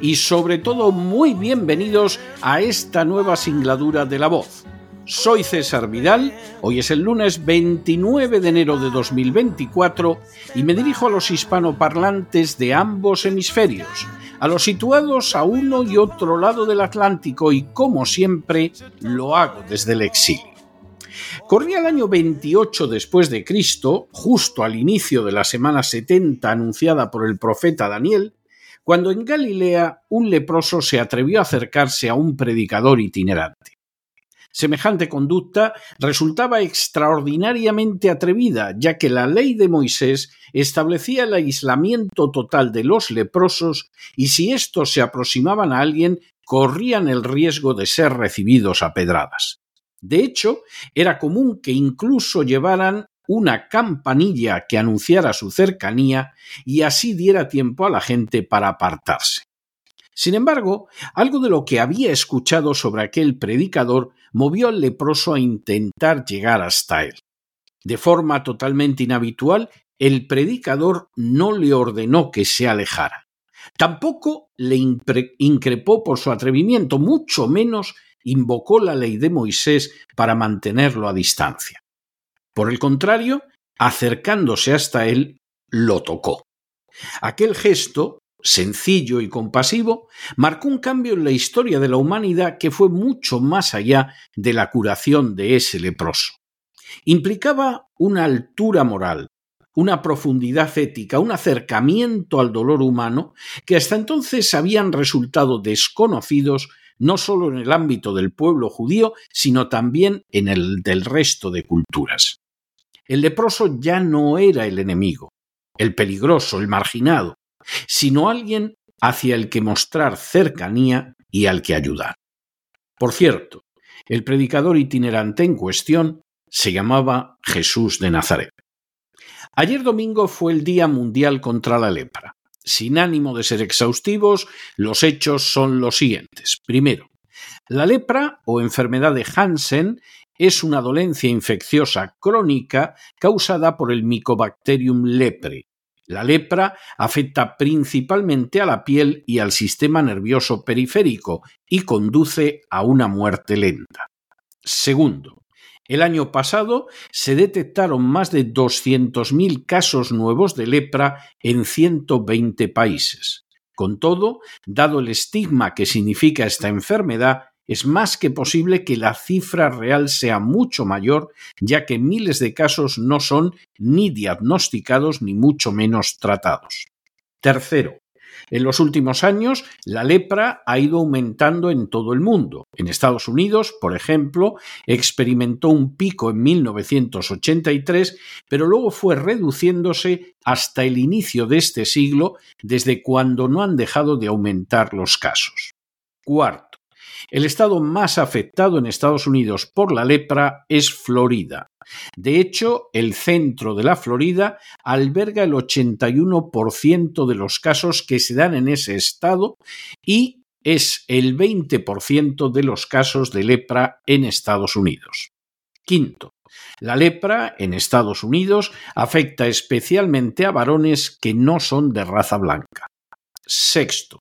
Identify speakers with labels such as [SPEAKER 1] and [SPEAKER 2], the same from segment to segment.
[SPEAKER 1] y sobre todo muy bienvenidos a esta nueva singladura de la voz. Soy César Vidal, hoy es el lunes 29 de enero de 2024 y me dirijo a los hispanoparlantes de ambos hemisferios, a los situados a uno y otro lado del Atlántico y como siempre lo hago desde el exilio. Corría el año 28 después de Cristo, justo al inicio de la semana 70 anunciada por el profeta Daniel, cuando en Galilea un leproso se atrevió a acercarse a un predicador itinerante. Semejante conducta resultaba extraordinariamente atrevida, ya que la ley de Moisés establecía el aislamiento total de los leprosos y si éstos se aproximaban a alguien corrían el riesgo de ser recibidos a pedradas. De hecho, era común que incluso llevaran una campanilla que anunciara su cercanía y así diera tiempo a la gente para apartarse. Sin embargo, algo de lo que había escuchado sobre aquel predicador movió al leproso a intentar llegar hasta él. De forma totalmente inhabitual, el predicador no le ordenó que se alejara. Tampoco le increpó por su atrevimiento, mucho menos invocó la ley de Moisés para mantenerlo a distancia. Por el contrario, acercándose hasta él, lo tocó. Aquel gesto, sencillo y compasivo, marcó un cambio en la historia de la humanidad que fue mucho más allá de la curación de ese leproso. Implicaba una altura moral, una profundidad ética, un acercamiento al dolor humano que hasta entonces habían resultado desconocidos no solo en el ámbito del pueblo judío, sino también en el del resto de culturas. El leproso ya no era el enemigo, el peligroso, el marginado, sino alguien hacia el que mostrar cercanía y al que ayudar. Por cierto, el predicador itinerante en cuestión se llamaba Jesús de Nazaret. Ayer domingo fue el Día Mundial contra la Lepra. Sin ánimo de ser exhaustivos, los hechos son los siguientes. Primero, la lepra o enfermedad de Hansen es una dolencia infecciosa crónica causada por el Mycobacterium lepre. La lepra afecta principalmente a la piel y al sistema nervioso periférico y conduce a una muerte lenta. Segundo, el año pasado se detectaron más de 200.000 casos nuevos de lepra en 120 países. Con todo, dado el estigma que significa esta enfermedad, es más que posible que la cifra real sea mucho mayor, ya que miles de casos no son ni diagnosticados ni mucho menos tratados. Tercero, en los últimos años, la lepra ha ido aumentando en todo el mundo. En Estados Unidos, por ejemplo, experimentó un pico en 1983, pero luego fue reduciéndose hasta el inicio de este siglo, desde cuando no han dejado de aumentar los casos. Cuarto, el estado más afectado en Estados Unidos por la lepra es Florida. De hecho, el centro de la Florida alberga el 81% de los casos que se dan en ese estado y es el 20% de los casos de lepra en Estados Unidos. Quinto, la lepra en Estados Unidos afecta especialmente a varones que no son de raza blanca. Sexto,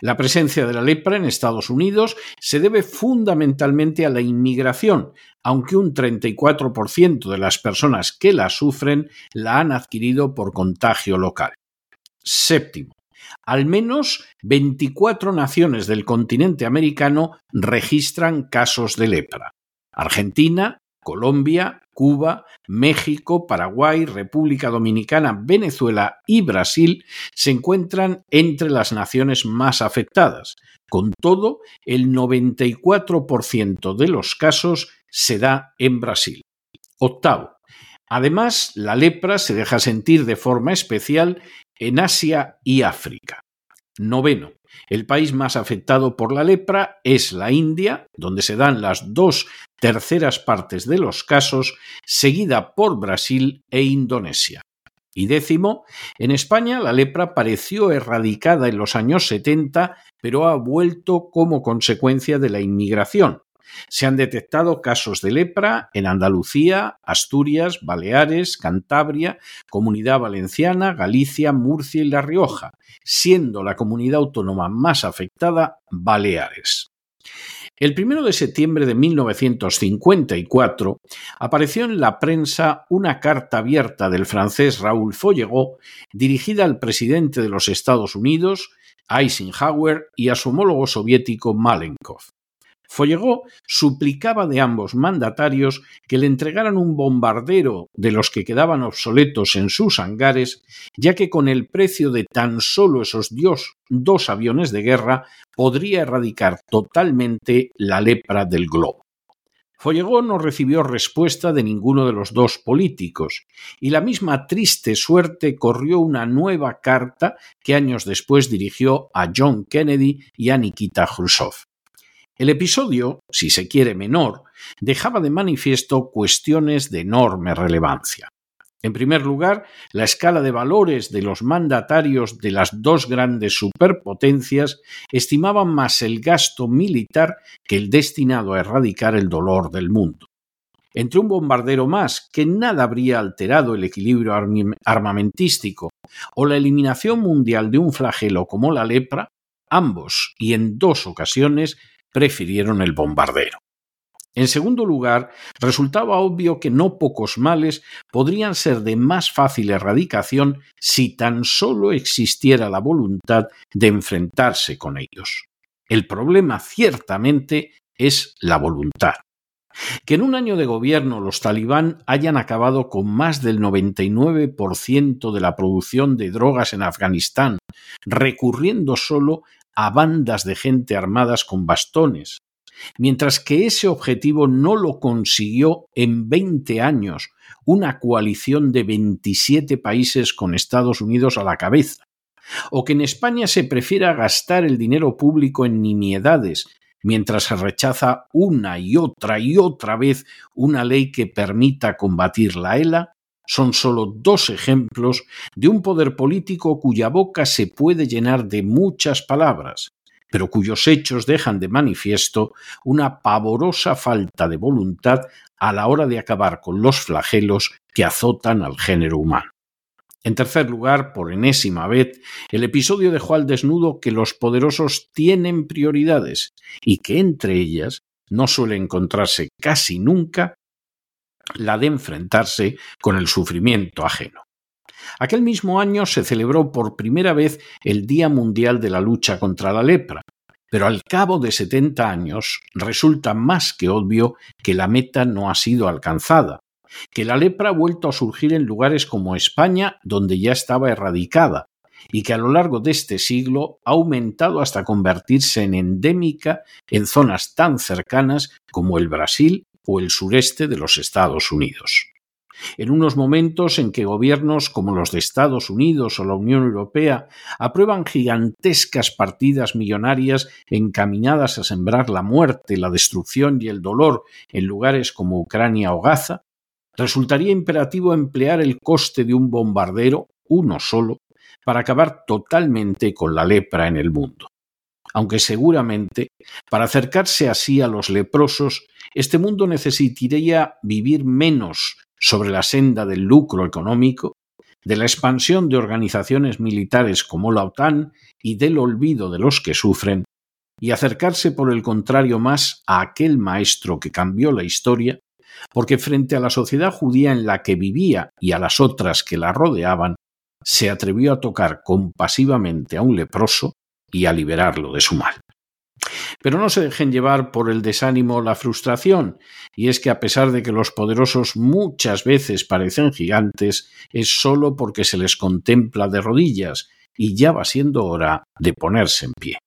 [SPEAKER 1] la presencia de la lepra en Estados Unidos se debe fundamentalmente a la inmigración, aunque un 34% de las personas que la sufren la han adquirido por contagio local. Séptimo, Al menos 24 naciones del continente americano registran casos de lepra. Argentina, Colombia, Cuba, México, Paraguay, República Dominicana, Venezuela y Brasil se encuentran entre las naciones más afectadas. Con todo, el 94% de los casos se da en Brasil. Octavo. Además, la lepra se deja sentir de forma especial en Asia y África. Noveno. El país más afectado por la lepra es la India, donde se dan las dos terceras partes de los casos, seguida por Brasil e Indonesia. Y décimo, en España la lepra pareció erradicada en los años 70, pero ha vuelto como consecuencia de la inmigración. Se han detectado casos de lepra en Andalucía, Asturias, Baleares, Cantabria, Comunidad Valenciana, Galicia, Murcia y La Rioja, siendo la comunidad autónoma más afectada Baleares. El primero de septiembre de 1954 apareció en la prensa una carta abierta del francés Raúl Follegó dirigida al presidente de los Estados Unidos, Eisenhower, y a su homólogo soviético Malenkov. Follegó suplicaba de ambos mandatarios que le entregaran un bombardero de los que quedaban obsoletos en sus hangares, ya que con el precio de tan solo esos dos aviones de guerra podría erradicar totalmente la lepra del globo. Follegó no recibió respuesta de ninguno de los dos políticos, y la misma triste suerte corrió una nueva carta que años después dirigió a John Kennedy y a Nikita Khrushchev. El episodio, si se quiere menor, dejaba de manifiesto cuestiones de enorme relevancia. En primer lugar, la escala de valores de los mandatarios de las dos grandes superpotencias estimaban más el gasto militar que el destinado a erradicar el dolor del mundo. Entre un bombardero más, que nada habría alterado el equilibrio armamentístico, o la eliminación mundial de un flagelo como la lepra, ambos, y en dos ocasiones, prefirieron el bombardero. En segundo lugar, resultaba obvio que no pocos males podrían ser de más fácil erradicación si tan solo existiera la voluntad de enfrentarse con ellos. El problema ciertamente es la voluntad. Que en un año de gobierno los talibán hayan acabado con más del 99% de la producción de drogas en Afganistán, recurriendo solo a bandas de gente armadas con bastones, mientras que ese objetivo no lo consiguió en 20 años una coalición de 27 países con Estados Unidos a la cabeza, o que en España se prefiera gastar el dinero público en nimiedades, mientras se rechaza una y otra y otra vez una ley que permita combatir la ELA, son solo dos ejemplos de un poder político cuya boca se puede llenar de muchas palabras, pero cuyos hechos dejan de manifiesto una pavorosa falta de voluntad a la hora de acabar con los flagelos que azotan al género humano. En tercer lugar, por enésima vez, el episodio dejó al desnudo que los poderosos tienen prioridades y que entre ellas no suele encontrarse casi nunca la de enfrentarse con el sufrimiento ajeno. Aquel mismo año se celebró por primera vez el Día Mundial de la Lucha contra la Lepra, pero al cabo de 70 años resulta más que obvio que la meta no ha sido alcanzada, que la lepra ha vuelto a surgir en lugares como España, donde ya estaba erradicada, y que a lo largo de este siglo ha aumentado hasta convertirse en endémica en zonas tan cercanas como el Brasil o el sureste de los Estados Unidos. En unos momentos en que gobiernos como los de Estados Unidos o la Unión Europea aprueban gigantescas partidas millonarias encaminadas a sembrar la muerte, la destrucción y el dolor en lugares como Ucrania o Gaza, resultaría imperativo emplear el coste de un bombardero, uno solo, para acabar totalmente con la lepra en el mundo. Aunque seguramente, para acercarse así a los leprosos, este mundo necesitaría vivir menos sobre la senda del lucro económico, de la expansión de organizaciones militares como la OTAN y del olvido de los que sufren, y acercarse por el contrario más a aquel maestro que cambió la historia, porque frente a la sociedad judía en la que vivía y a las otras que la rodeaban, se atrevió a tocar compasivamente a un leproso y a liberarlo de su mal. Pero no se dejen llevar por el desánimo o la frustración, y es que a pesar de que los poderosos muchas veces parecen gigantes, es solo porque se les contempla de rodillas, y ya va siendo hora de ponerse en pie.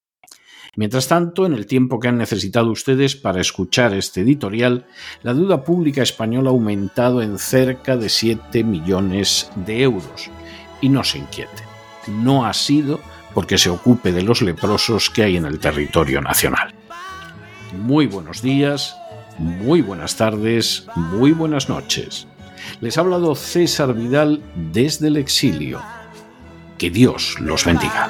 [SPEAKER 1] Mientras tanto, en el tiempo que han necesitado ustedes para escuchar este editorial, la deuda pública española ha aumentado en cerca de 7 millones de euros. Y no se inquieten, no ha sido porque se ocupe de los leprosos que hay en el territorio nacional. Muy buenos días, muy buenas tardes, muy buenas noches. Les ha hablado César Vidal desde el exilio. Que Dios los bendiga.